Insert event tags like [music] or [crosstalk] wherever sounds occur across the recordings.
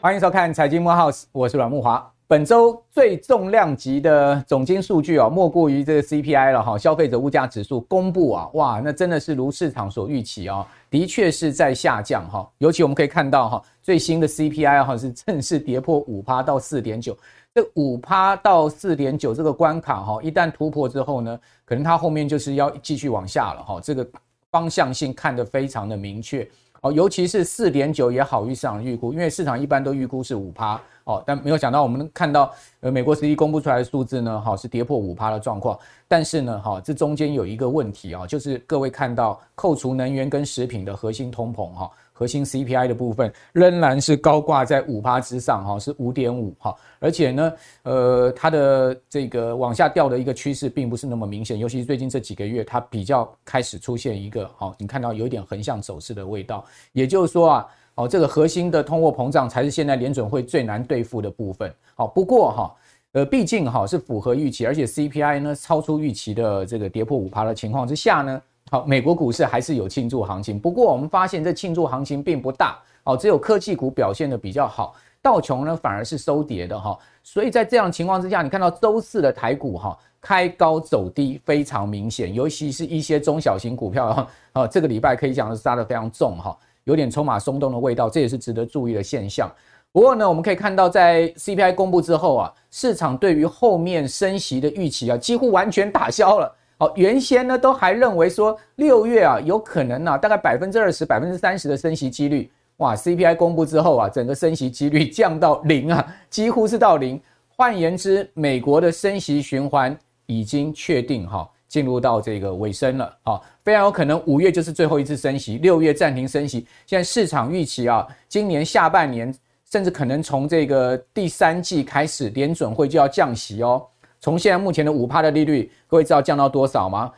欢迎收看《财经木 house》，我是阮慕华。本周最重量级的总经数据啊，莫过于这个 CPI 了哈，消费者物价指数公布啊，哇，那真的是如市场所预期啊，的确是在下降哈。尤其我们可以看到哈，最新的 CPI 哈是正式跌破五趴到四点九，这五趴到四点九这个关卡哈，一旦突破之后呢，可能它后面就是要继续往下了哈，这个方向性看得非常的明确。哦，尤其是四点九也好于市场预估，因为市场一般都预估是五趴哦，但没有想到我们看到呃美国实际公布出来的数字呢，哈是跌破五趴的状况，但是呢，哈这中间有一个问题啊，就是各位看到扣除能源跟食品的核心通膨哈。核心 CPI 的部分仍然是高挂在五趴之上哈，是五点五哈，而且呢，呃，它的这个往下掉的一个趋势并不是那么明显，尤其是最近这几个月，它比较开始出现一个好，你看到有一点横向走势的味道，也就是说啊，哦，这个核心的通货膨胀才是现在联准会最难对付的部分。好，不过哈，呃，毕竟哈是符合预期，而且 CPI 呢超出预期的这个跌破五趴的情况之下呢。好，美国股市还是有庆祝行情，不过我们发现这庆祝行情并不大，哦，只有科技股表现得比较好，道琼呢反而是收跌的哈，所以在这样情况之下，你看到周四的台股哈开高走低非常明显，尤其是一些中小型股票哈，啊，这个礼拜可以讲是杀得非常重哈，有点筹码松动的味道，这也是值得注意的现象。不过呢，我们可以看到在 CPI 公布之后啊，市场对于后面升息的预期啊，几乎完全打消了。原先呢都还认为说六月啊有可能啊大概百分之二十、百分之三十的升息几率，哇！CPI 公布之后啊，整个升息几率 [laughs] 降到零啊，几乎是到零。换言之，美国的升息循环已经确定哈，进入到这个尾声了啊，非常有可能五月就是最后一次升息，六月暂停升息。现在市场预期啊，今年下半年甚至可能从这个第三季开始，联准会就要降息哦。从现在目前的五趴的利率，各位知道降到多少吗？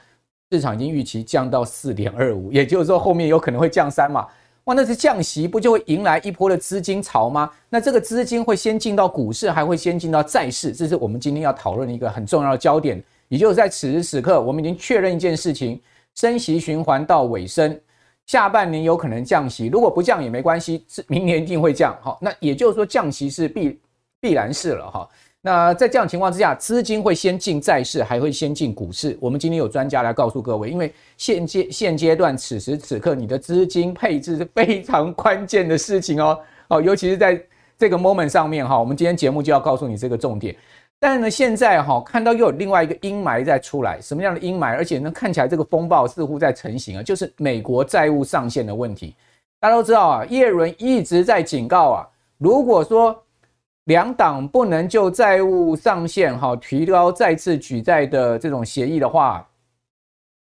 市场已经预期降到四点二五，也就是说后面有可能会降三嘛。哇，那是降息，不就会迎来一波的资金潮吗？那这个资金会先进到股市，还会先进到债市？这是我们今天要讨论的一个很重要的焦点。也就是在此时此刻，我们已经确认一件事情：升息循环到尾声，下半年有可能降息。如果不降也没关系，是明年一定会降。好，那也就是说降息是必必然事了哈。那在这样情况之下，资金会先进债市，还会先进股市。我们今天有专家来告诉各位，因为现阶现阶段此时此刻，你的资金配置是非常关键的事情哦。[laughs] 哦，尤其是在这个 moment 上面哈，我们今天节目就要告诉你这个重点。但是呢，现在哈看到又有另外一个阴霾在出来，什么样的阴霾？而且呢，看起来这个风暴似乎在成型啊，就是美国债务上限的问题。大家都知道啊，叶伦一直在警告啊，如果说两党不能就债务上限哈提高再次举债的这种协议的话，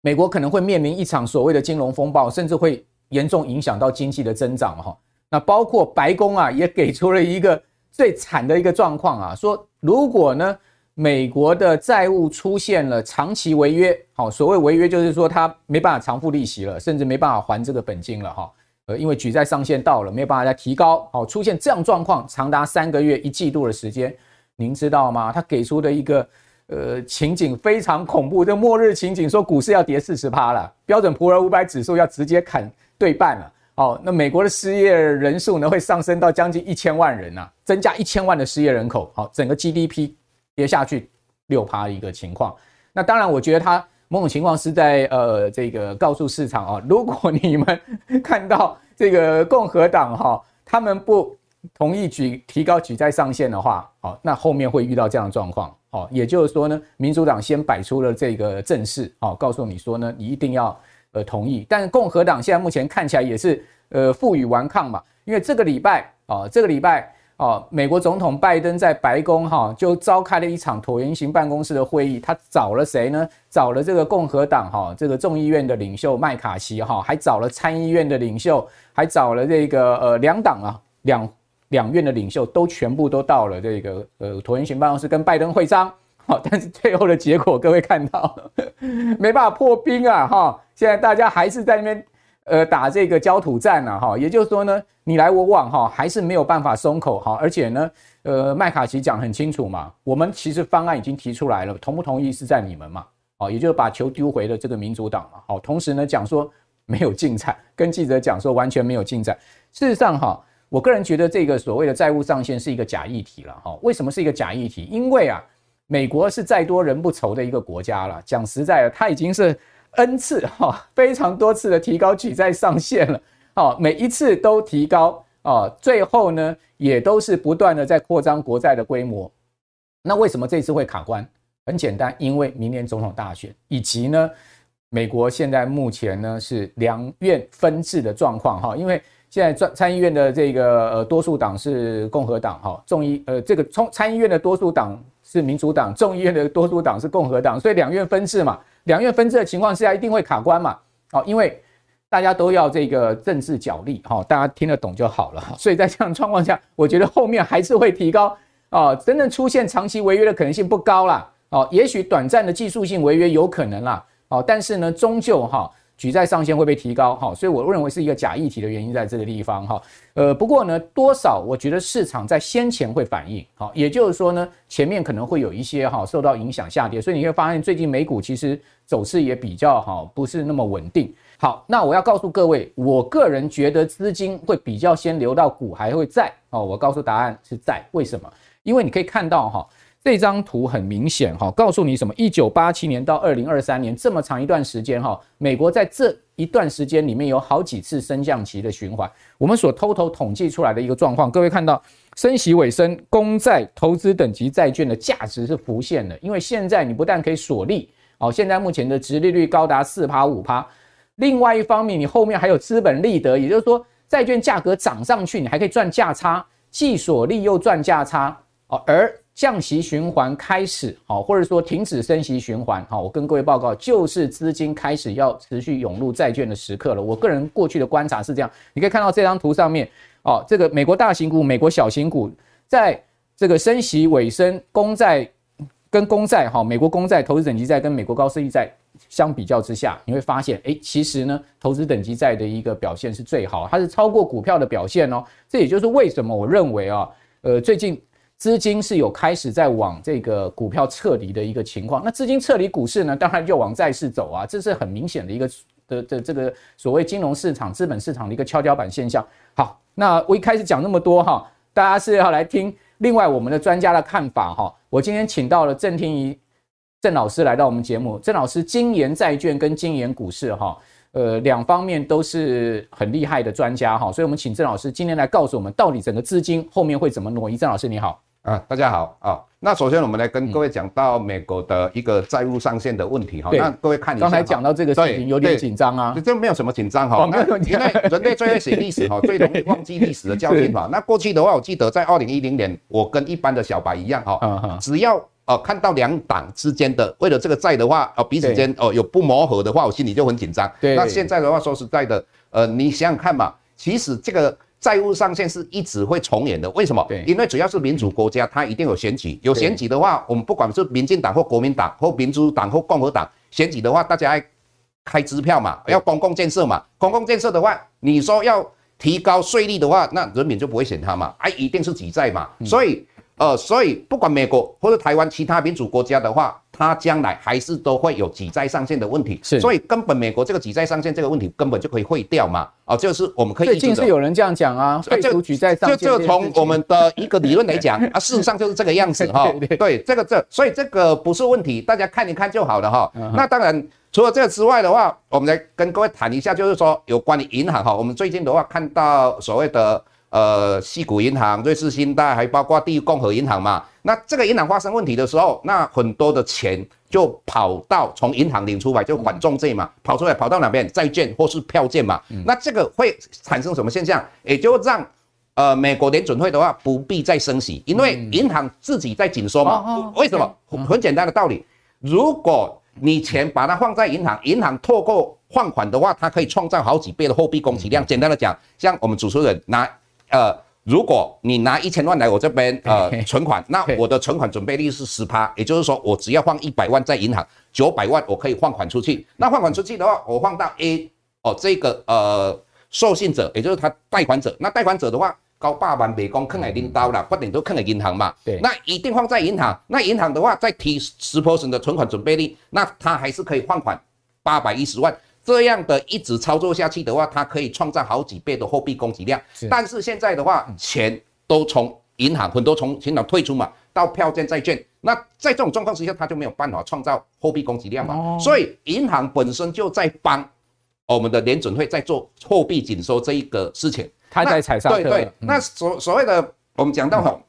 美国可能会面临一场所谓的金融风暴，甚至会严重影响到经济的增长哈。那包括白宫啊 [laughs] 也给出了一个最惨的一个状况啊，说如果呢美国的债务出现了长期违约，好，所谓违约就是说它没办法偿付利息了，甚至没办法还这个本金了哈。呃，因为举债上限到了，没有办法再提高，好，出现这样状况，长达三个月、一季度的时间，您知道吗？他给出的一个呃情景非常恐怖，这末日情景，说股市要跌四十趴了，标准普尔五百指数要直接砍对半了，好，那美国的失业人数呢会上升到将近一千万人呐、啊，增加一千万的失业人口，好，整个 GDP 跌下去六趴的一个情况，那当然，我觉得他。某种情况是在呃，这个告诉市场啊，[laughs] 如果你们看到这个共和党哈，他们不同意举提高举债上限的话，好，那后面会遇到这样的状况，好，也就是说呢，民主党先摆出了这个阵势，好，告诉你说呢，你一定要呃同意，但是共和党现在目前看起来也是呃负隅顽抗嘛，因为这个礼拜啊，这个礼拜。哦，美国总统拜登在白宫哈就召开了一场椭圆形办公室的会议，他找了谁呢？找了这个共和党哈这个众议院的领袖麦卡锡哈，还找了参议院的领袖，还找了这个呃两党啊两两院的领袖，都全部都到了这个呃椭圆形办公室跟拜登会商。好，[laughs] 但是最后的结果各位看到 [laughs] 没办法破冰啊哈，现在大家还是在那边。呃，打这个焦土战呢，哈，也就是说呢，你来我往，哈，还是没有办法松口，哈，而且呢，呃，麦卡锡讲很清楚嘛，我们其实方案已经提出来了，同不同意是在你们嘛，哦，也就是把球丢回了这个民主党嘛，好，同时呢讲说没有进展，跟记者讲说完全没有进展。事实上哈，我个人觉得这个所谓的债务上限是一个假议题了哈。为什么是一个假议题？因为啊，美国是再多人不愁的一个国家了。讲实在的，它已经是 N 次哈，非常多次的提高举债上限了，哦，每一次都提高哦，最后呢也都是不断的在扩张国债的规模。那为什么这次会卡关？很简单，因为明年总统大选，以及呢，美国现在目前呢是两院分治的状况哈，因为现在参参议院的这个呃多数党是共和党哈，众议呃这个参参议院的多数党是民主党，众议院的多数党是共和党，所以两院分治嘛，两院分治的情况下一定会卡关嘛，哦，因为大家都要这个政治角力哈，大家听得懂就好了，[laughs] 所以在这样状况下，我觉得后面还是会提高。啊，真正出现长期违约的可能性不高啦。哦，也许短暂的技术性违约有可能啦，哦，但是呢，终究哈举债上限会被提高，哈，所以我认为是一个假议题的原因在这个地方，哈，呃，不过呢，多少我觉得市场在先前会反应，好，也就是说呢，前面可能会有一些哈受到影响下跌，所以你会发现最近美股其实走势也比较好，不是那么稳定。好，那我要告诉各位，我个人觉得资金会比较先流到股，还会债，哦，我告诉答案是债，为什么？因为你可以看到哈。这张图很明显哈，告诉你什么？一九八七年到二零二三年这么长一段时间哈，美国在这一段时间里面有好几次升降期的循环。我们所偷偷统计出来的一个状况，各位看到升息尾声，公债、投资等级债券的价值是浮现的。因为现在你不但可以锁利哦，现在目前的殖利率高达四趴五趴，另外一方面你后面还有资本利得，也就是说债券价格涨上去，你还可以赚价差，既锁利又赚价差哦，而降息循环开始，好，或者说停止升息循环，好，我跟各位报告，就是资金开始要持续涌入债券的时刻了。我个人过去的观察是这样，你可以看到这张图上面，哦，这个美国大型股、美国小型股，在这个升息尾声，公债跟公债，哈，美国公债、投资等级债跟美国高收益债相比较之下，你会发现，诶，其实呢，投资等级债的一个表现是最好，它是超过股票的表现哦。这也就是为什么我认为啊，呃，最近。资金是有开始在往这个股票撤离的一个情况，那资金撤离股市呢，当然就往债市走啊，这是很明显的一个的的这个所谓金融市场、资本市场的一个跷跷板现象。好，那我一开始讲那么多哈，大家是要来听另外我们的专家的看法哈。我今天请到了郑天仪郑老师来到我们节目，郑老师精研债券跟精研股市哈。呃，两方面都是很厉害的专家哈，所以我们请郑老师今天来告诉我们，到底整个资金后面会怎么挪移。郑老师你好。啊，大家好啊！那首先我们来跟各位讲到美国的一个债务上限的问题哈。那各位看一下，刚才讲到这个事情有点紧张啊。这没有什么紧张哈，因为 [laughs] 人类最爱写历史哈，最容易忘记历史的教训嘛。那过去的话，我记得在二零一零年，我跟一般的小白一样哈，只要呃看到两党之间的为了这个债的话，呃彼此间哦有不磨合的话，我心里就很紧张。那现在的话，说实在的，呃，你想想看嘛，其实这个。债务上限是一直会重演的，为什么？因为只要是民主国家，它一定有选举。有选举的话，我们不管是民进党或国民党或民主党或共和党选举的话，大家爱开支票嘛，要公共建设嘛。公共建设的话，你说要提高税率的话，那人民就不会选他嘛，哎，一定是举债嘛。所以。呃，所以不管美国或者台湾其他民主国家的话，它将来还是都会有举债上限的问题。是，所以根本美国这个举债上限这个问题根本就可以废掉嘛。哦，就是我们可以。最近是有人这样讲啊，废除举债上限。就就从我们的一个理论来讲啊，事实上就是这个样子哈。[laughs] 对，这个这，所以这个不是问题，大家看一看就好了哈。那当然，除了这个之外的话，我们来跟各位谈一下，就是说有关于银行哈，我们最近的话看到所谓的。呃，西谷银行、瑞士信贷，还包括第一共和银行嘛。那这个银行发生问题的时候，那很多的钱就跑到从银行领出来，就缓冲债嘛，跑出来跑到哪边？债券或是票券嘛。那这个会产生什么现象？也就让呃美国联准会的话不必再升息，因为银行自己在紧缩嘛。为什么？很简单的道理，如果你钱把它放在银行，银行透过放款的话，它可以创造好几倍的货币供给量。简单的讲，像我们主持人拿。呃，如果你拿一千万来我这边呃存款，那我的存款准备率是十趴，也就是说我只要放一百万在银行，九百万我可以放款出去。那放款出去的话，我放到 A 哦这个呃授信者，也就是他贷款者。那贷款者的话，高八万美工坑来领导了，不等都坑来银行嘛。对，那一定放在银行。那银行的话，再提十 percent 的存款准备率，那他还是可以放款八百一十万。这样的一直操作下去的话，它可以创造好几倍的货币供给量。是，但是现在的话，钱都从银行很多从银行退出嘛，到票券债券。那在这种状况之下，它就没有办法创造货币供给量嘛。哦、所以银行本身就在帮我们的联准会在做货币紧缩这一个事情。他在踩刹车。对对，嗯、那所所谓的我们讲到哈，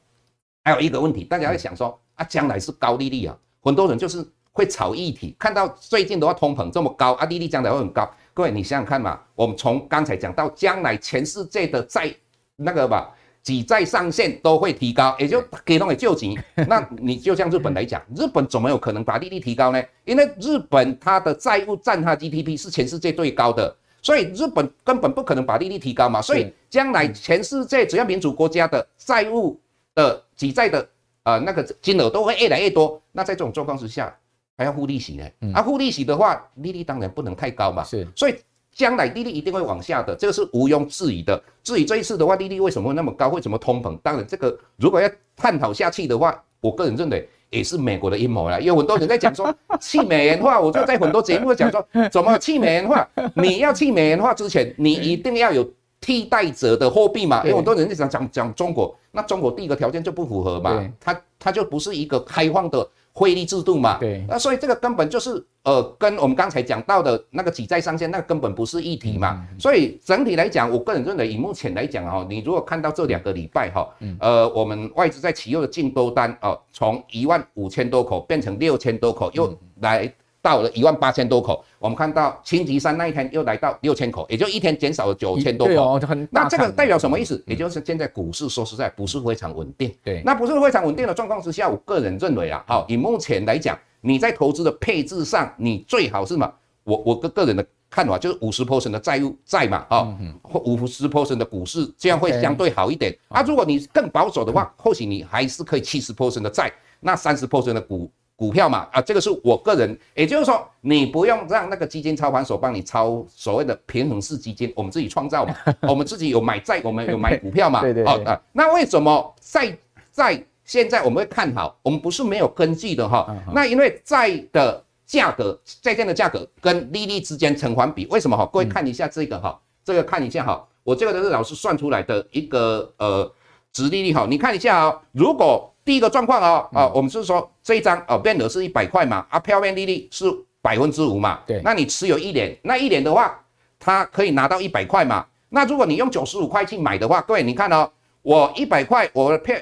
还有一个问题，大家在想说啊，将来是高利率啊，很多人就是会炒议题，看到最近的话通膨这么高啊，利率将来会很高。各位你想想看嘛，我们从刚才讲到将来全世界的债那个吧，举债上限都会提高，也就给他们救急。[laughs] 那你就像日本来讲，日本怎么有可能把利率提高呢？因为日本它的债务占它 GDP 是全世界最高的。所以日本根本不可能把利率提高嘛，所以将来全世界只要民主国家的债务的举债的呃那个金额都会越来越多，那在这种状况之下还要付利息呢？啊，付利息的话，利率当然不能太高嘛。是，所以将来利率一定会往下的，这个是毋庸置疑的。至于这一次的话，利率为什么会那么高？为什么通膨？当然这个如果要探讨下去的话，我个人认为。也是美国的阴谋啦，有很多人在讲说 [laughs] 去美元化，我就在很多节目讲说，怎么去美元化？你要去美元化之前，你一定要有替代者的货币嘛。有很多人在讲讲讲中国，那中国第一个条件就不符合嘛，它它就不是一个开放的。汇率制度嘛，对，那所以这个根本就是呃，跟我们刚才讲到的那个举债上限，那根本不是一体嘛。嗯、所以整体来讲，我个人认为，以目前来讲哈，你如果看到这两个礼拜哈，呃，我们外资在期油的净多单哦，从一万五千多口变成六千多口，又来。到了一万八千多口，我们看到星期三那一天又来到六千口，也就一天减少了九千多口。哦、那这个代表什么意思？嗯、也就是现在股市说实在不是非常稳定。对，那不是非常稳定的状况之下，我个人认为啊，好，以目前来讲，你在投资的配置上，你最好是什么？我我个个人的看法就是五十 percent 的债务债嘛，啊，五十 percent 的股市，这样会相对好一点。啊，如果你更保守的话，或许你还是可以七十 percent 的债，那三十 percent 的股。股票嘛，啊，这个是我个人，也就是说，你不用让那个基金操盘手帮你操所谓的平衡式基金，我们自己创造嘛，[laughs] 我们自己有买债，我们有买股票嘛，对对，哦，啊，那为什么债在现在我们会看好？我们不是没有根据的哈，那因为债的价格，债券的价格跟利率之间成反比，为什么哈？各位看一下这个哈，这个看一下哈，我这个都是老师算出来的一个呃，值利率哈，你看一下啊，如果。第一个状况哦，啊，我们是说这一张哦，变额是一百块嘛，啊，票面利率是百分之五嘛，对，那你持有一年，那一年的话，它可以拿到一百块嘛。那如果你用九十五块去买的话，各位你看哦，我一百块，我的票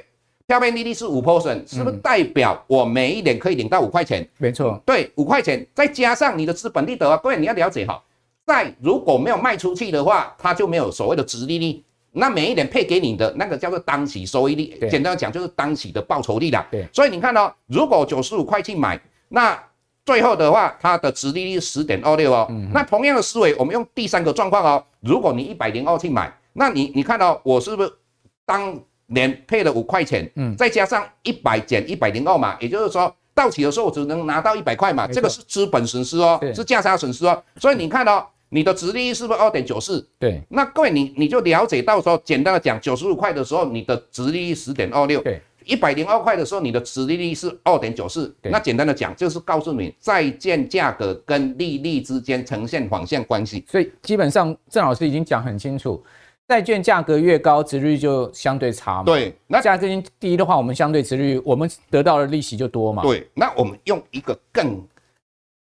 票面利率是五 percent，是不是代表我每一年可以领到五块钱？没错，对，五块钱，再加上你的资本利得，各位你要了解哈，在如果没有卖出去的话，它就没有所谓的殖利率。那每一年配给你的那个叫做当期收益率，简单讲就是当期的报酬率啦。对，所以你看哦，如果九十五块去买，那最后的话，它的殖利率十点二六哦。那同样的思维，我们用第三个状况哦，如果你一百零二去买，那你你看到我是不是当年配了五块钱？嗯，再加上一百减一百零二嘛，也就是说到期的时候我只能拿到一百块嘛，这个是资本损失哦，是价差损失哦。所以你看哦。你的殖利率是不是二点九四？对，那各位你你就了解到说，简单的讲，九十五块的时候，你的殖利率十点二六，对，一百零二块的时候，你的殖利率是二点九四。那简单的讲，就是告诉你债券价格跟利率之间呈现反向关系。所以基本上郑老师已经讲很清楚，债券价格越高，殖利率就相对差嘛。对，那价格低的话，我们相对殖利率，我们得到的利息就多嘛。对，那我们用一个更。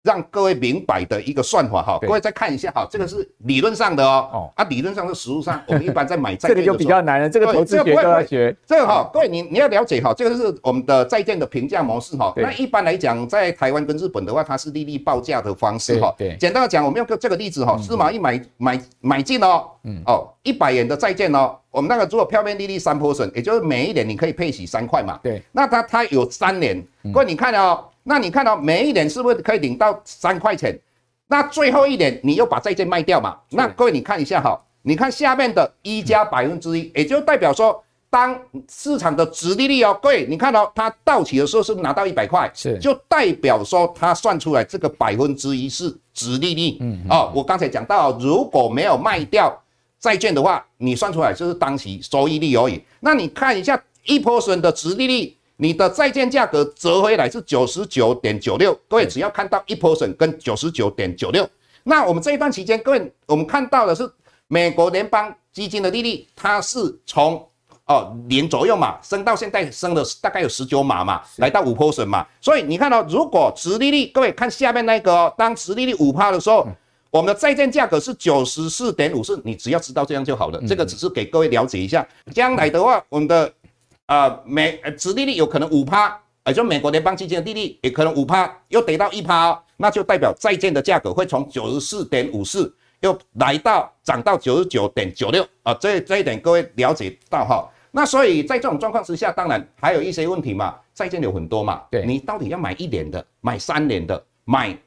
让各位明白的一个算法哈，各位再看一下哈，这个是理论上的哦。哦啊，理论上是实务上，我们一般在买债券这个就比较难了。这个投资学都要学。这个哈，各位你你要了解哈，这个是我们的债券的评价模式哈。那一般来讲，在台湾跟日本的话，它是利率报价的方式哈。对。简单的讲，我们用个这个例子哈，司马懿买买买进哦，嗯哦，一百元的债券哦，我们那个如果票面利率三 percent，也就是每一年你可以配息三块嘛。对。那它它有三年，各位你看哦。那你看到每一年是不是可以领到三块钱？那最后一年你又把债券卖掉嘛？那各位你看一下哈，你看下面的一加百分之一，也就代表说，当市场的殖利率哦，各位你看到它到期的时候是不是拿到一百块？是，就代表说它算出来这个百分之一是殖利率。嗯，哦，我刚才讲到，如果没有卖掉债券的话，你算出来就是当期收益率而已。那你看一下一 percent 的殖利率，你的债券价格折回来是九十九点九六。各位只要看到一 percent 跟九十九点九六，那我们这一段期间，各位我们看到的是美国联邦基金的利率，它是从哦零左右嘛，升到现在升了大概有十九码嘛，来到五 percent 嘛。所以你看到、哦、如果殖利率，各位看下面那个哦，当殖利率五趴的时候。嗯我们的债券价格是九十四点五四，你只要知道这样就好了。这个只是给各位了解一下。将来的话，我们的呃美呃殖利率有可能五趴，也就美国联邦基金的利率也可能五趴，又得到一趴，那就代表债券的价格会从九十四点五四又来到涨到九十九点九六啊。这这一点各位了解到哈。那所以在这种状况之下，当然还有一些问题嘛。债券有很多嘛，对你到底要买一年的，买三年的，买。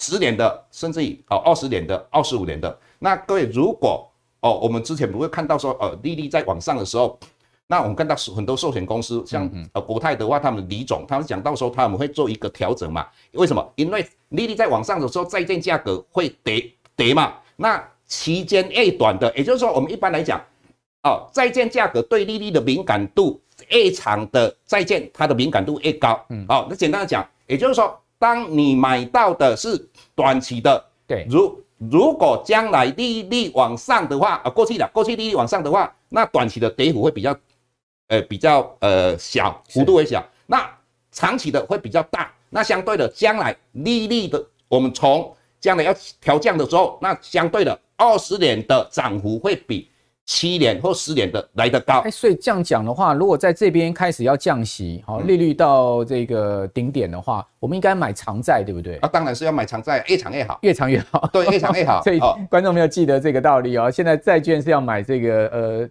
十年的，甚至于哦二十年的、二十五年的，那各位如果哦，我们之前不会看到说呃利率在往上的时候，那我们看到很多寿险公司，像呃国泰的话，他们李总他们讲到说他们会做一个调整嘛？为什么？因为利率在往上的时候，债券价格会跌跌嘛。那期间越短的，也就是说我们一般来讲，哦债券价格对利率的敏感度越长的债券，它的敏感度越高。嗯，好，那简单的讲，也就是说。当你买到的是短期的，对，如如果将来利率往上的话，啊，过去的过去利率往上的话，那短期的跌幅会比较，呃，比较呃小，幅度会小。那长期的会比较大。那相对的，将来利率的，我们从将来要调降的时候，那相对的二十年的涨幅会比。七年或十年的来得高，哎，所以这样讲的话，如果在这边开始要降息，好，利率到这个顶点的话，我们应该买长债，对不对？啊，当然是要买长债，越长越好，越长越好，对，越长越好。[laughs] 所以观众朋友记得这个道理哦。现在债券是要买这个呃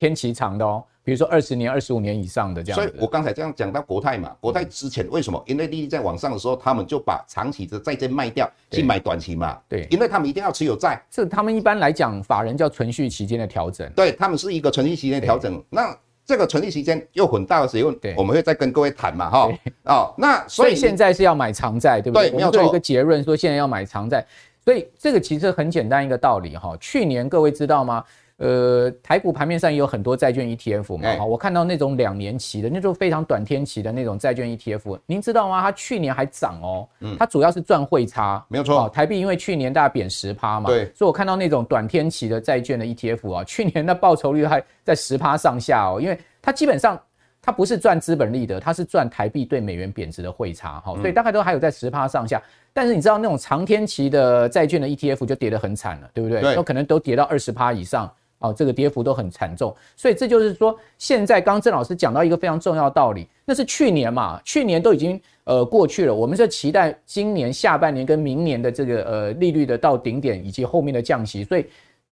天期长的哦。比如说二十年、二十五年以上的这样，所以我刚才这样讲到国泰嘛，国泰之前为什么？因为利率在往上的时候，他们就把长期的债券卖掉，去买短期嘛。对，因为他们一定要持有债。是他们一般来讲，法人叫存续期间的调整。对，他们是一个存续期间的调整。那这个存续期间又很大的时候，我们会再跟各位谈嘛，哈。哦，那所以现在是要买长债，对不对？对，没有做。一个结论说现在要买长债，所以这个其实很简单一个道理哈。去年各位知道吗？呃，台股盘面上也有很多债券 ETF 嘛，好，我看到那种两年期的，那种非常短天期的那种债券 ETF，您知道吗？它去年还涨哦，嗯，它主要是赚汇差，没有错，台币因为去年大概贬十趴嘛，对，所以我看到那种短天期的债券的 ETF 啊，[laughs] 去年的报酬率还在十趴上下哦，因为它基本上它不是赚资本利得，它是赚台币对美元贬值的汇差，哈，所以大概都还有在十趴上下。但是你知道那种长天期的债券的 ETF 就跌得很惨了，对不对？对，都可能都跌到二十趴以上。哦，这个跌幅都很惨重，所以这就是说，现在刚刚郑老师讲到一个非常重要的道理，那是去年嘛，去年都已经呃过去了，我们是期待今年下半年跟明年的这个呃利率的到顶点以及后面的降息，所以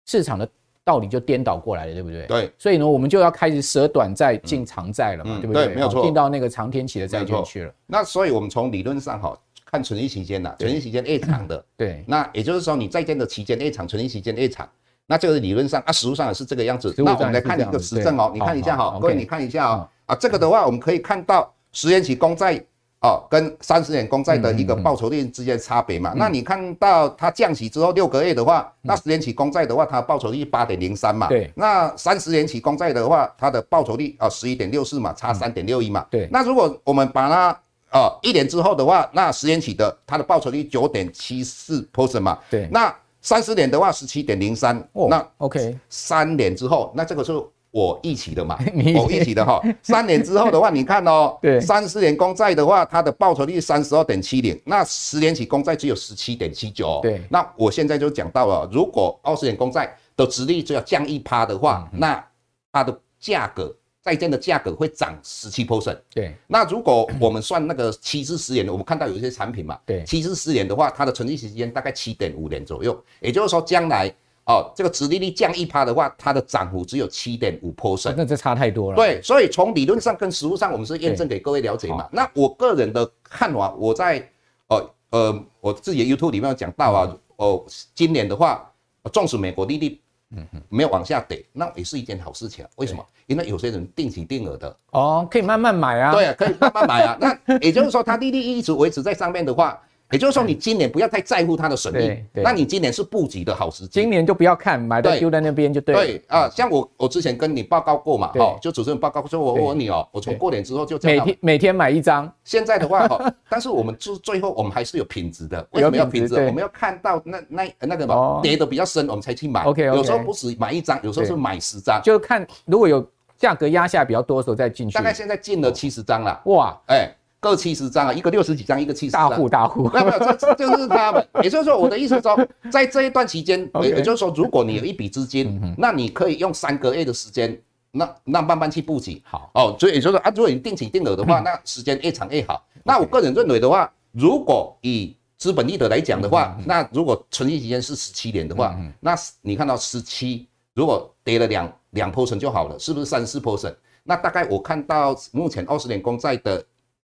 市场的道理就颠倒过来了，对不对？对，所以呢，我们就要开始舍短债进长债了嘛，嗯、对不对？对，没有错，进到那个长天期的债券去了。那所以我们从理论上哈，看存续期间呐，存续期间越长的，对，那也就是说你在建的期间越长，存续期间越长。那这个理论上啊，实务上也是这个样子。那我们来看一个实证哦，你看一下哈，各位你看一下哦。啊，这个的话我们可以看到十年期公债哦跟三十年公债的一个报酬率之间差别嘛。那你看到它降息之后六个月的话，那十年期公债的话，它报酬率八点零三嘛。对。那三十年期公债的话，它的报酬率啊十一点六四嘛，差三点六一嘛。对。那如果我们把它啊一年之后的话，那十年期的它的报酬率九点七四 percent 嘛。对。那三十年的话，十七点零三。那 OK，三年之后，那这个是我一起的嘛？[laughs] 我一起的哈。三年之后的话，你看哦，[laughs] 对，三十年公债的话，它的报酬率三十二点七零，那十年期公债只有十七点七九。对，那我现在就讲到了，如果二十年公债的殖利率只要降一趴的话，那它的价格。债券的价格会涨十七 percent，对。那如果我们算那个七至十年的，我们看到有一些产品嘛，对，七至十年的话，它的存续时间大概七点五年左右。也就是说，将来哦，这个殖利率降一趴的话，它的涨幅只有七点五 percent，那这差太多了。对，所以从理论上跟实务上，我们是验证给各位了解嘛。那我个人的看法，我在呃呃我自己的 YouTube 里面有讲到啊，哦，今年的话，纵使美国利率。嗯哼，没有往下跌，那也是一件好事情。为什么？因为有些人定期定额的哦，可以慢慢买啊。对啊，可以慢慢买啊。那也就是说，它利率一直维持在上面的话，也就是说，你今年不要太在乎它的损益，那你今年是布局的好时机。今年就不要看，买到丢在那边就对。对啊，像我我之前跟你报告过嘛，哦，就主持人报告说，我问你哦，我从过年之后就每天每天买一张。现在的话哈，[laughs] 但是我们最最后我们还是有品质的，为什么要品质？我们要看到那那那个嘛跌的比较深，我们才去买。OK，有时候不止买一张，有时候是买十张，就看如果有价格压下比较多的时候再进去。大概现在进了七十张了，哇，哎。各七十张啊，一个六十几张，一个七十张。大户大户，没有没有，这这就是他们。也就是说，我的意思是说，在这一段期间，[laughs] 也就是说，如果你有一笔资金，那你可以用三个月的时间，那那慢慢去布局。好哦，所以也就是说啊，如果你定期定额的话，那时间越长越好。那我个人认为的话，如果以资本利得来讲的话，那如果存续期间是十七年的话，那你看到十七，如果跌了两两 percent 就好了，是不是三四 percent？那大概我看到目前二十年公债的。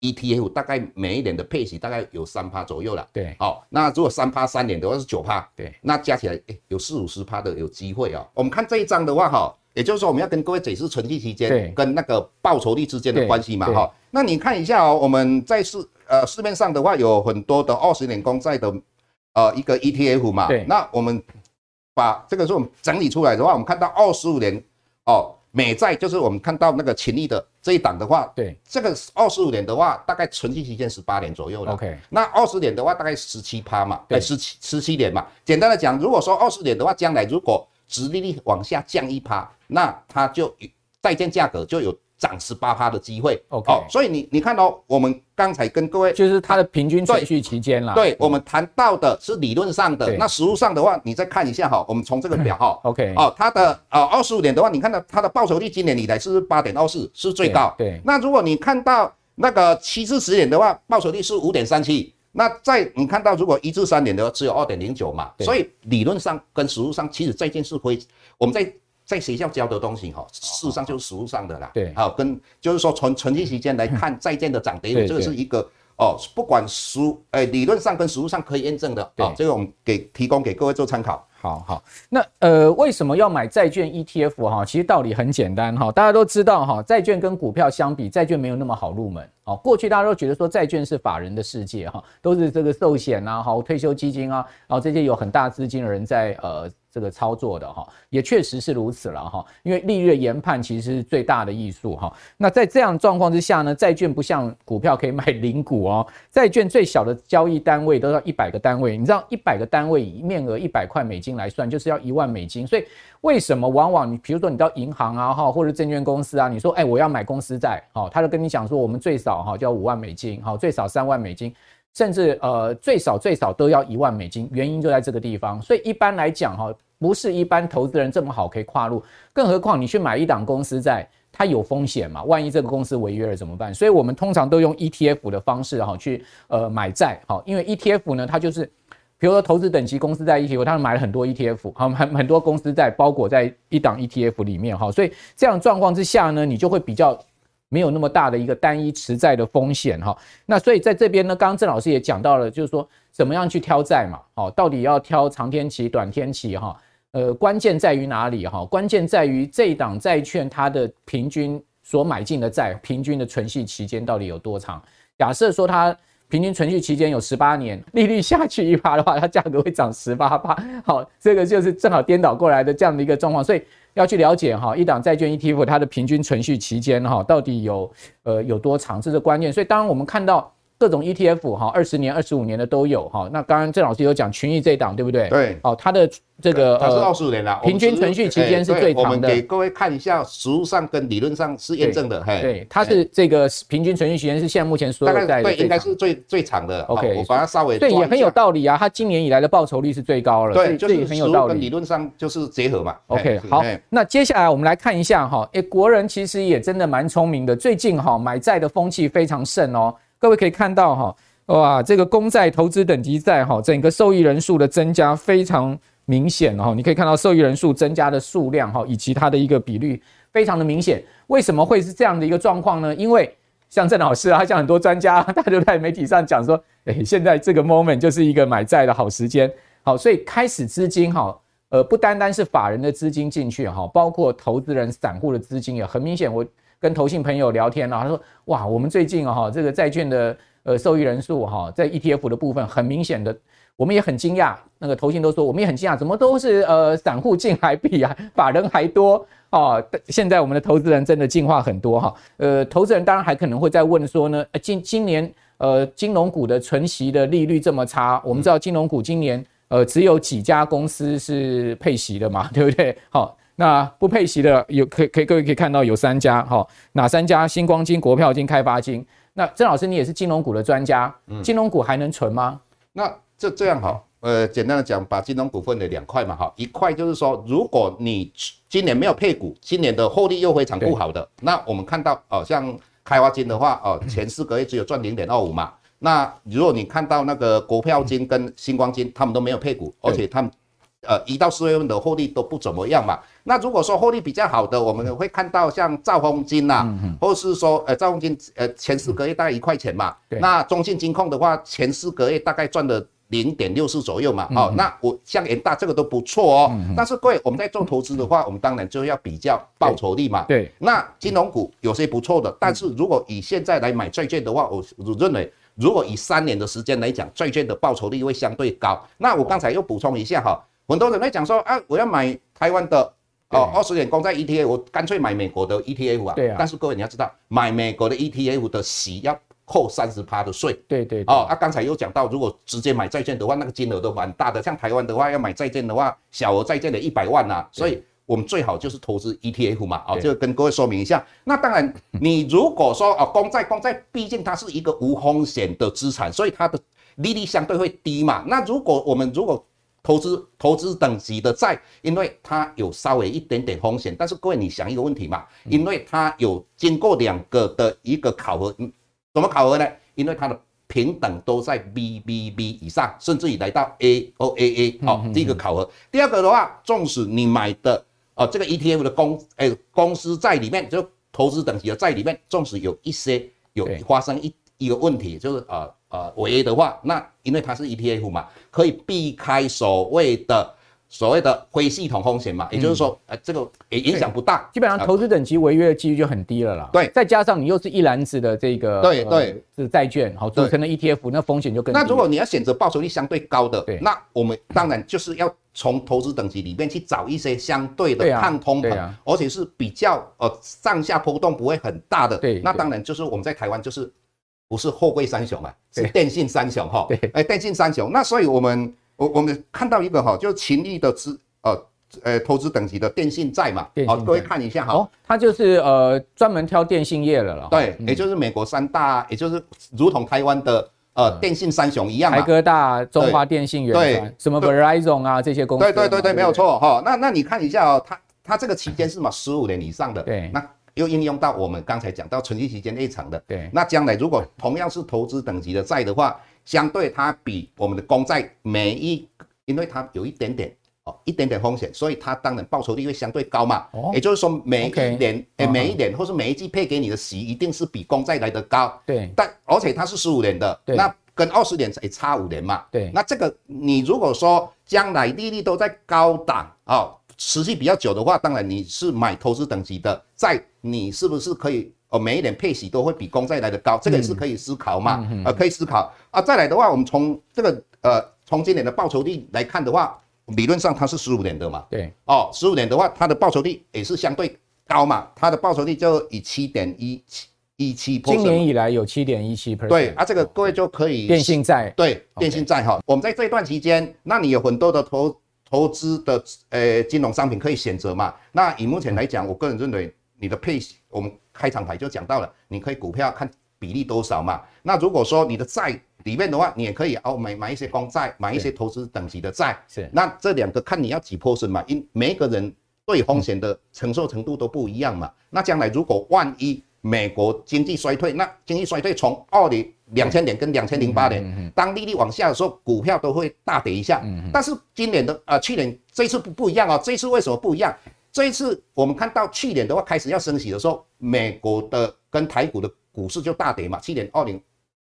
ETF 大概每一年的配息大概有三趴左右了，对，好，那如果三趴三年的话是九趴，对，那加起来诶有四五十趴的有机会啊。我们看这一张的话哈，也就是说我们要跟各位解释存续期间跟那个报酬率之间的关系嘛哈。那你看一下哦，我们在市呃市面上的话有很多的二十年公债的呃一个 ETF 嘛，对，那我们把这个是我们整理出来的话，我们看到二十五年哦。美债就是我们看到那个秦力的这一档的话，对，这个二十五年的话，大概存续期间十八年左右了。OK，那二十年的话，大概十七趴嘛，对，十七十七年嘛。简单的讲，如果说二十年的话，将来如果殖利率往下降一趴，那它就债券价格就有。涨十八趴的机会，OK，哦，所以你你看到，哦，我们刚才跟各位就是它的平均存续期间啦。对，我们谈到的是理论上的，那实务上的话，你再看一下哈，我们从这个表哈，OK，哦，它的呃二十五年的话，你看到它的报酬率今年以来是八点二四，是最高。对，那如果你看到那个七至十年的话，报酬率是五点三七，那在你看到如果一至三年的话，只有二点零九嘛，所以理论上跟实务上，其实这件事会我们在。在学校教的东西哈，事实上就是实务上的啦。对，好，跟就是说从存续时间来看债券的涨跌，[laughs] 这个是一个哦，不管实诶理论上跟实务上可以验证的。对，这个我们给提供给各位做参考。好好，那呃为什么要买债券 ETF 哈？其实道理很简单哈，大家都知道哈，债券跟股票相比，债券没有那么好入门。哦，过去大家都觉得说债券是法人的世界哈，都是这个寿险啊，好退休基金啊，然后这些有很大资金的人在呃。这个操作的哈，也确实是如此了哈。因为利率研判其实是最大的艺术哈。那在这样状况之下呢，债券不像股票可以买零股哦。债券最小的交易单位都要一百个单位，你知道一百个单位以面额一百块美金来算，就是要一万美金。所以为什么往往你比如说你到银行啊哈，或者证券公司啊，你说哎我要买公司债，好，他就跟你讲说我们最少哈就要五万美金，好，最少三万美金。甚至呃最少最少都要一万美金，原因就在这个地方。所以一般来讲哈，不是一般投资人这么好可以跨入，更何况你去买一档公司债，它有风险嘛？万一这个公司违约了怎么办？所以我们通常都用 ETF 的方式哈去呃买债哈，因为 ETF 呢它就是，比如说投资等级公司债 ETF，他们买了很多 ETF，好很很多公司债包裹在一档 ETF 里面哈，所以这样状况之下呢，你就会比较。没有那么大的一个单一持债的风险哈，那所以在这边呢，刚刚郑老师也讲到了，就是说怎么样去挑债嘛，好，到底要挑长天期、短天期哈，呃，关键在于哪里哈？关键在于这档债券它的平均所买进的债，平均的存续期间到底有多长？假设说它平均存续期间有十八年，利率下去一趴的话，它价格会涨十八趴，好，这个就是正好颠倒过来的这样的一个状况，所以。要去了解哈，一档债券 ETF 它的平均存续期间哈，到底有呃有多长，这是关键。所以当然我们看到。各种 ETF 哈，二十年、二十五年的都有哈。那刚刚郑老师有讲群益这一档，对不对？对。哦，它的这个它是二十五年了，平均存续期间是最长的。我们给各位看一下，实物上跟理论上是验证的。对，它是这个平均存续期间是现在目前所有债的，应该是最最长的。OK，我把它稍微对也很有道理啊。它今年以来的报酬率是最高了，对，就是很有道理。理论上就是结合嘛。OK，好，那接下来我们来看一下哈，诶，国人其实也真的蛮聪明的，最近哈买债的风气非常盛哦。各位可以看到哈。哇，这个公债投资等级债哈，整个受益人数的增加非常明显哈，你可以看到受益人数增加的数量哈，以及它的一个比率非常的明显。为什么会是这样的一个状况呢？因为像郑老师啊，像很多专家，[laughs] 他就在媒体上讲说，诶，现在这个 moment 就是一个买债的好时间。好，所以开始资金哈，呃，不单单是法人的资金进去哈，包括投资人、散户的资金也很明显。我跟投信朋友聊天了，他说，哇，我们最近哈这个债券的。呃受益人数哈，在 ETF 的部分很明显的，我们也很惊讶，那个投信都说我们也很惊讶，怎么都是呃散户进来比啊法人还多哦。现在我们的投资人真的进化很多哈，呃，投资人当然还可能会再问说呢，呃今今年呃金融股的存息的利率这么差，我们知道金融股今年呃只有几家公司是配息的嘛，对不对？好。那不配息的有可可以各位可以看到有三家哈，哪三家？星光金、国票金、开发金。那郑老师你也是金融股的专家，嗯，金融股还能存吗？那这这样哈，呃，简单的讲，把金融股分为两块嘛哈，一块就是说，如果你今年没有配股，今年的获利又非常不好的，那我们看到哦，像开发金的话哦，[clears throat] 前四个月只有赚零点二五嘛。那如果你看到那个国票金跟星光金，他们都没有配股，而且他们。呃，一到四月份的获利都不怎么样嘛。那如果说获利比较好的，我们会看到像兆丰金呐、啊，嗯、或是说呃兆丰金呃前四个月大概一块钱嘛。那中信金控的话，前四个月大概赚了零点六四左右嘛。嗯、哦，那我像元大这个都不错哦。嗯、但是各位，我们在做投资的话，我们当然就要比较报酬率嘛。对。对那金融股有些不错的，但是如果以现在来买债券的话，我我认为，如果以三年的时间来讲，债券的报酬率会相对高。那我刚才又补充一下哈。很多人会讲说啊，我要买台湾的哦二十年公债 ETF，我干脆买美国的 ETF 啊。对啊。但是各位你要知道，买美国的 ETF 的息要扣三十趴的税。对对。哦，啊，刚才又讲到，如果直接买债券的话，那个金额都蛮大的。像台湾的话，要买债券的话，小额债券的一百万呐。所以我们最好就是投资 ETF 嘛。哦，就跟各位说明一下。那当然，[laughs] 你如果说哦公债，公债毕竟它是一个无风险的资产，所以它的利率相对会低嘛。那如果我们如果投资投资等级的债，因为它有稍微一点点风险，但是各位你想一个问题嘛，因为它有经过两个的一个考核，怎么考核呢？因为它的平等都在 BBB 以上，甚至于来到 A O A A 好，这个考核。第二个的话，纵使你买的哦这个 ETF 的公诶公司债里面，就投资等级的债里面，纵使有一些有发生一一个问题，就是呃。呃，违约的话，那因为它是 ETF 嘛，可以避开所谓的所谓的非系统风险嘛，也就是说，呃，这个也影响不大，基本上投资等级违约的几率就很低了啦。对，再加上你又是一篮子的这个对对是债券，好组成的 ETF，那风险就更低。那如果你要选择报酬率相对高的，对，那我们当然就是要从投资等级里面去找一些相对的抗通膨，而且是比较呃上下波动不会很大的。对，那当然就是我们在台湾就是。不是货柜三雄啊，是电信三雄哈。对，哎，电信三雄。那所以我们我我们看到一个哈，就是勤益的资呃呃投资等级的电信债嘛。好，各位看一下哈。哦，它就是呃专门挑电信业的了。对，也就是美国三大，也就是如同台湾的呃电信三雄一样嘛。台哥大、中华电信、远传，什么 Verizon 啊这些公司。对对对对，没有错哈。那那你看一下哦，它它这个期间是嘛十五年以上的。对，那。又应用到我们刚才讲到存续期间内长的，对，那将来如果同样是投资等级的债的话，相对它比我们的公债每一，因为它有一点点哦，一点点风险，所以它当然报酬率会相对高嘛。哦，也就是说每一年，哎，每一年或是每一季配给你的息一定是比公债来得高。对，但而且它是十五年的，对，那跟二十年也差五年嘛。对，那这个你如果说将来利率都在高档哦。持续比较久的话，当然你是买投资等级的债，你是不是可以哦？每一年配息都会比公债来的高，这个也是可以思考嘛？嗯、呃，可以思考啊。再来的话，我们从这个呃，从今年的报酬率来看的话，理论上它是十五年的嘛？对，哦，十五年的话，它的报酬率也是相对高嘛？它的报酬率就以七点一七一七，今年以来有七点一七 percent。对啊，这个各位就可以电信债对电信债哈。我们在这一段期间，那你有很多的投。投资的呃金融商品可以选择嘛？那以目前来讲，我个人认为你的配息，我们开场白就讲到了，你可以股票看比例多少嘛。那如果说你的债里面的话，你也可以哦买买一些公债，买一些投资等级的债。是。那这两个看你要几 percent 嘛？因每一个人对风险的承受程度都不一样嘛。那将来如果万一美国经济衰退，那经济衰退从二零两千年跟两千零八年，当利率往下的时候，股票都会大跌一下。但是今年的呃，去年这一次不不一样哦。这一次为什么不一样？这一次我们看到去年的话开始要升息的时候，美国的跟台股的股市就大跌嘛。去年二零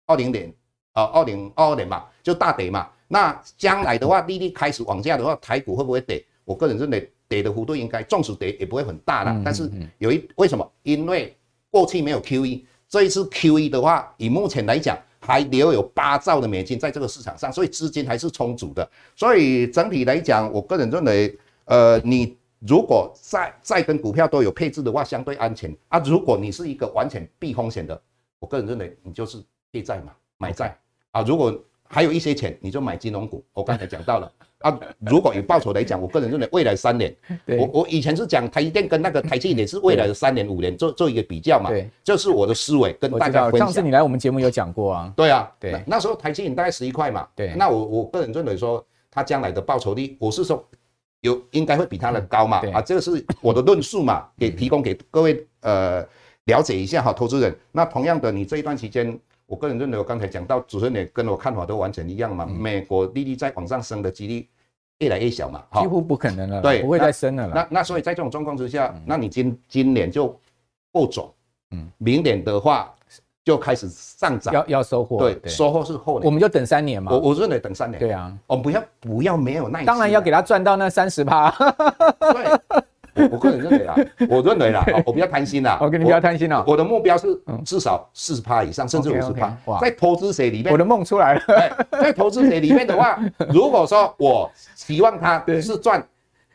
二零年啊，二零二二年嘛，就大跌嘛。那将来的话，利率开始往下的话，台股会不会跌？我个人认为跌的幅度应该纵使跌也不会很大了。但是有一为什么？因为过去没有 QE，这一次 QE 的话，以目前来讲，还留有八兆的美金在这个市场上，所以资金还是充足的。所以整体来讲，我个人认为，呃，你如果债债跟股票都有配置的话，相对安全啊。如果你是一个完全避风险的，我个人认为你就是借债嘛，买债啊。如果还有一些钱，你就买金融股。我刚才讲到了。啊，如果有报酬来讲，我个人认为未来三年，我我以前是讲台积电跟那个台积电也是未来的三年五年做做一个比较嘛，对，这是我的思维跟大家分享。上次你来我们节目有讲过啊，对啊，对，那时候台积电大概十一块嘛，对，那我我个人认为说，它将来的报酬率，我是说有应该会比它的高嘛，啊，这个是我的论述嘛，给提供给各位呃了解一下哈，投资人。那同样的，你这一段期间，我个人认为我刚才讲到主持人也跟我看法都完全一样嘛，美国利率在往上升的几率。越来越小嘛，几乎不可能了，对，不会再升了。那那所以在这种状况之下，那你今今年就不走，嗯，明年的话就开始上涨，要要收获，对，收获是后年，我们就等三年嘛。我我认为等三年，对啊，我们不要不要没有耐心，当然要给他赚到那三十趴。[laughs] 对。我我个人认为啊，我认为啦，我比较贪心啦。我跟你比较贪心啊。我的目标是至少四十趴以上，甚至五十趴。在投资谁里面，我的梦出来了。在投资谁里面的话，如果说我希望他是赚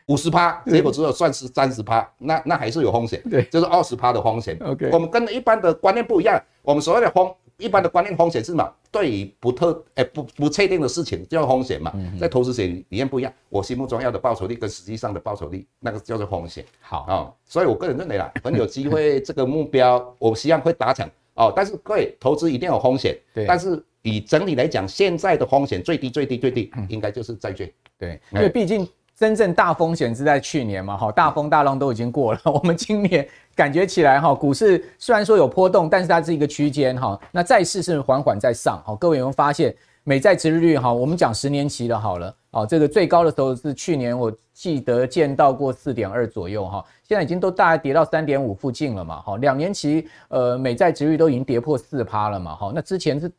五十趴，结果只有赚是三十趴，那那还是有风险。对，就是二十趴的风险。OK，我们跟一般的观念不一样，我们所谓的风。一般的观念风险是什么？对于不特哎不不确定的事情叫风险嘛，在投资学理念不一样。我心目中要的报酬率跟实际上的报酬率那个叫做风险。好啊、哦，所以我个人认为啦，[laughs] 很有机会这个目标，我希望会达成哦。但是各位投资一定有风险，对。但是以整体来讲，现在的风险最低最低最低，应该就是债券。对，因为毕竟。真正大风险是在去年嘛，哈，大风大浪都已经过了。[laughs] 我们今年感觉起来，哈，股市虽然说有波动，但是它是一个区间，哈。那债市是缓缓在上，哈。各位有没有发现，美债殖率，哈，我们讲十年期的好了，哦，这个最高的时候是去年，我记得见到过四点二左右，哈。现在已经都大概跌到三点五附近了嘛，哈。两年期，呃，美债殖率都已经跌破四趴了嘛，哈。那之前是。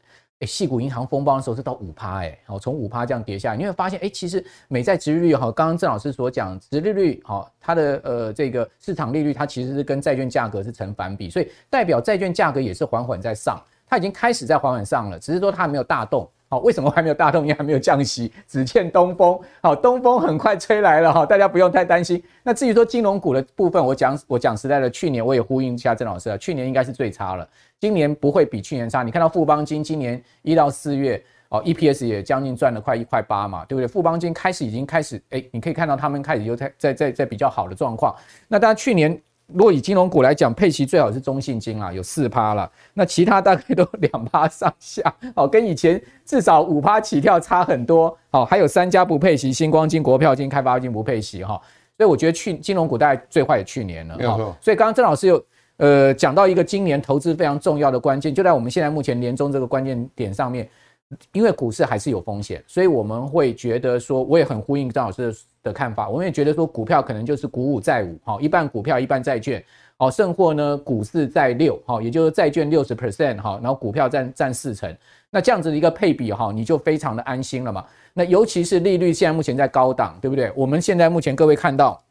哎，矽谷银行风暴的时候是到五趴，哎，好，从五趴这样跌下来，你会发现，哎，其实美债殖利率哈，刚刚郑老师所讲，殖利率好，它的呃这个市场利率，它其实是跟债券价格是成反比，所以代表债券价格也是缓缓在上，它已经开始在缓缓上了，只是说它还没有大动。好，为什么还没有大动？因为还没有降息，只欠东风。好，东风很快吹来了哈，大家不用太担心。那至于说金融股的部分，我讲我讲实在的，去年我也呼应一下郑老师啊，去年应该是最差了，今年不会比去年差。你看到富邦金今年一到四月哦，EPS 也将近赚了快一块八嘛，对不对？富邦金开始已经开始，哎，你可以看到他们开始有在在在在比较好的状况。那当然去年。如果以金融股来讲，配息最好是中信金啊，有四趴了。那其他大概都两趴上下，[laughs] 好，跟以前至少五趴起跳差很多。好，还有三家不配息，星光金、国票金、开发金不配息哈。所以我觉得去金融股大概最坏也去年了。没。所以刚刚郑老师有呃讲到一个今年投资非常重要的关键，就在我们现在目前年终这个关键点上面，因为股市还是有风险，所以我们会觉得说，我也很呼应张老师的。看法，我们也觉得说股票可能就是股五债五，好，一半股票一半债券，好，甚或呢股四债六，好，也就是债券六十 percent，好，然后股票占占四成，那这样子的一个配比，哈，你就非常的安心了嘛。那尤其是利率现在目前在高档，对不对？我们现在目前各位看到，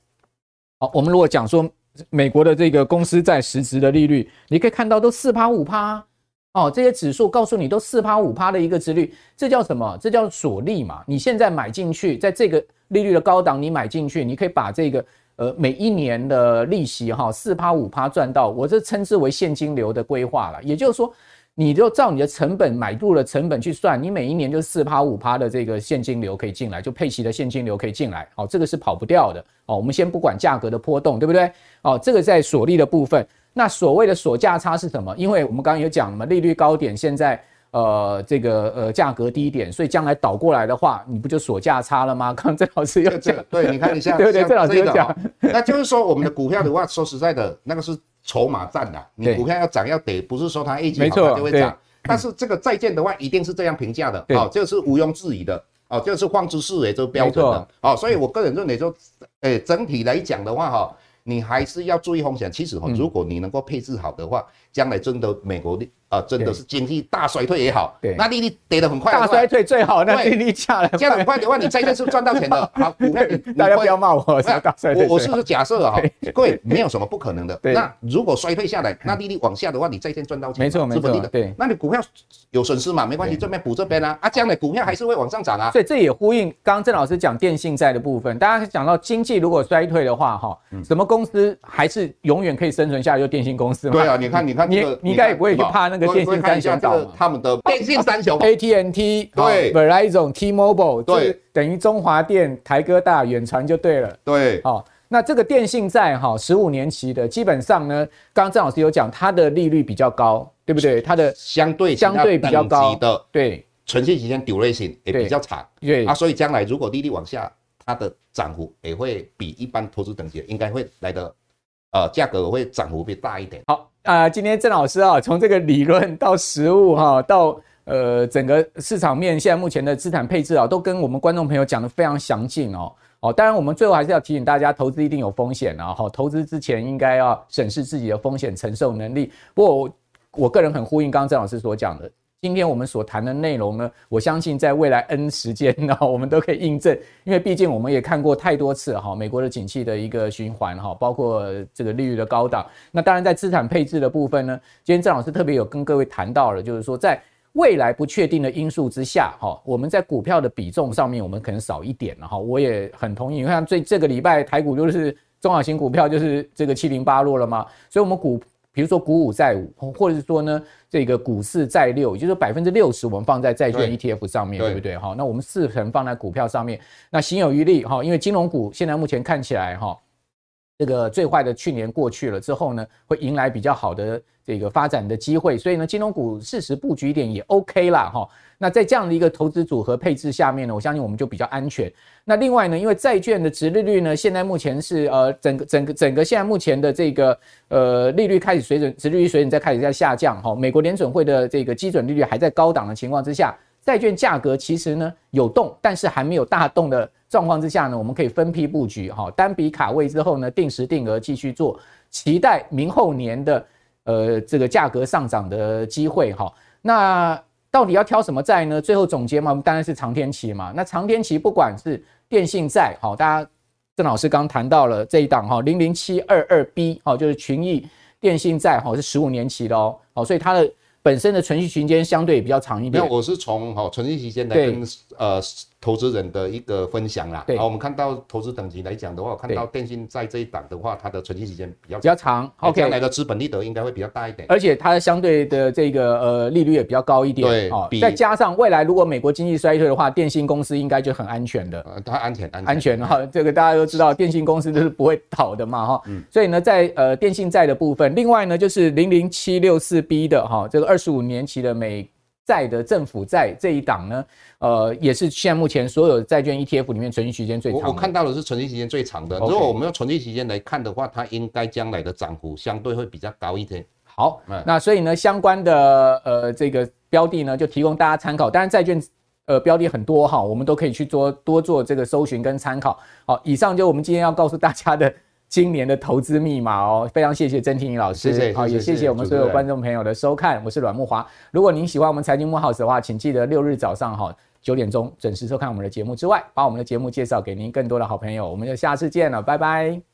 好，我们如果讲说美国的这个公司在实质的利率，你可以看到都四趴五趴。哦，这些指数告诉你都四趴五趴的一个殖率，这叫什么？这叫锁利嘛。你现在买进去，在这个利率的高档，你买进去，你可以把这个呃每一年的利息哈四趴五趴赚到，我这称之为现金流的规划了。也就是说，你就照你的成本买入的成本去算，你每一年就四趴五趴的这个现金流可以进来，就配息的现金流可以进来。好，这个是跑不掉的。哦，我们先不管价格的波动，对不对？哦，这个在锁利的部分。那所谓的锁价差是什么？因为我们刚刚有讲了嘛，利率高点，现在呃这个呃价格低点，所以将来倒过来的话，你不就锁价差了吗？[laughs] 刚刚郑老师又讲，对，你看一下，对对，郑老师有讲，那就是说我们的股票的话，说实在的，那个是筹码战的，你股票要涨要跌，不是说它一级好它就会涨，但是这个债券的话，一定是这样评价的，哦，这个是毋庸置疑的，哦，这个是放之四维这个标准的，哦，所以我个人认为说，诶，整体来讲的话，哈。你还是要注意风险。其实哈，如果你能够配置好的话，将来真的美国的啊，真的是经济大衰退也好，对，那利率跌得很快，大衰退最好，那利率降了，降很快的话，你债券是赚到钱的。[laughs] 好，股票大家不要骂我，我我是假设哈，各位没有什么不可能的。那如果衰退下来，那利率往下的话，你债券赚到钱，没错没错，对，那你股票有损失嘛？没关系，这边补这边啊，啊，将来股票还是会往上涨啊。所以这也呼应刚刚郑老师讲电信债的部分，大家讲到经济如果衰退的话，哈，什么公司还是永远可以生存下来？就电信公司嘛。对啊，你看你看，你你应该也不会去怕那个电信三雄。他们的电信三雄，[laughs] AT&T 对，Verizon、T-Mobile 对，等于中华电、台哥大、远传就对了。对，好，那这个电信债哈，十五年期的，基本上呢，刚刚郑老师有讲，它的利率比较高，对不对？它的相对相对比较高的，对，存续期间 duration 也比较长，对啊，所以将来如果利率往下，它的涨幅也会比一般投资等级应该会来的，呃，价格会涨幅会大一点。好。啊、今天郑老师啊，从这个理论到实物哈，到呃整个市场面，现在目前的资产配置啊，都跟我们观众朋友讲的非常详尽哦。哦，当然我们最后还是要提醒大家，投资一定有风险啊，哈，投资之前应该要审视自己的风险承受能力。不过我我个人很呼应刚刚郑老师所讲的。今天我们所谈的内容呢，我相信在未来 N 时间呢，[laughs] 我们都可以印证，因为毕竟我们也看过太多次哈，美国的景气的一个循环哈，包括这个利率的高档。那当然在资产配置的部分呢，今天郑老师特别有跟各位谈到了，就是说在未来不确定的因素之下哈，我们在股票的比重上面我们可能少一点了哈。我也很同意，你看最这个礼拜台股就是中小型股票就是这个七零八落了嘛，所以我们股。比如说股五债五，或者是说呢，这个股四债六，也就是百分之六十我们放在债券 ETF 上面，对，对不对？哈，那我们四成放在股票上面，那行有余力哈，因为金融股现在目前看起来哈，这个最坏的去年过去了之后呢，会迎来比较好的这个发展的机会，所以呢，金融股适时布局一点也 OK 啦哈。那在这样的一个投资组合配置下面呢，我相信我们就比较安全。那另外呢，因为债券的殖利率呢，现在目前是呃整个整个整个现在目前的这个呃利率开始水准，殖利率水准在开始在下降哈。美国联准会的这个基准利率还在高档的情况之下，债券价格其实呢有动，但是还没有大动的状况之下呢，我们可以分批布局哈，单笔卡位之后呢，定时定额继续做，期待明后年的呃这个价格上涨的机会哈。那到底要挑什么债呢？最后总结嘛，我们当然是长天期嘛。那长天期不管是电信债，好，大家郑老师刚谈到了这一档哈，零零七二二 B，好，就是群益电信债，好，是十五年期的哦，好，所以它的本身的存续期间相对比较长一点。那我是从好存续期间来跟呃。投资人的一个分享啦，好，我们看到投资等级来讲的话，看到电信在这一档的话，它的存续时间比较比较长，OK，将来的资本利得应该会比较大一点，而且它相对的这个呃利率也比较高一点，对，哦，再加上未来如果美国经济衰退的话，电信公司应该就很安全的，呃，它安全安全。安全哈，这个大家都知道，电信公司都是不会倒的嘛哈，嗯，所以呢，在呃电信债的部分，另外呢就是零零七六四 B 的哈，这个二十五年期的美债的政府债这一档呢，呃，也是现在目前所有债券 ETF 里面存续时间最长的。我我看到的是存续时间最长的。如果我们用存续时间来看的话，它应该将来的涨幅相对会比较高一点。好，嗯、那所以呢，相关的呃这个标的呢，就提供大家参考。当然，债券呃标的很多哈，我们都可以去做多做这个搜寻跟参考。好，以上就我们今天要告诉大家的。今年的投资密码哦，非常谢谢曾婷怡老师，谢谢，好，也谢谢我们所有观众朋友的收看，我是阮木华。如果您喜欢我们财经木 House 的话，请记得六日早上哈九点钟准时收看我们的节目之外，把我们的节目介绍给您更多的好朋友，我们就下次见了，拜拜。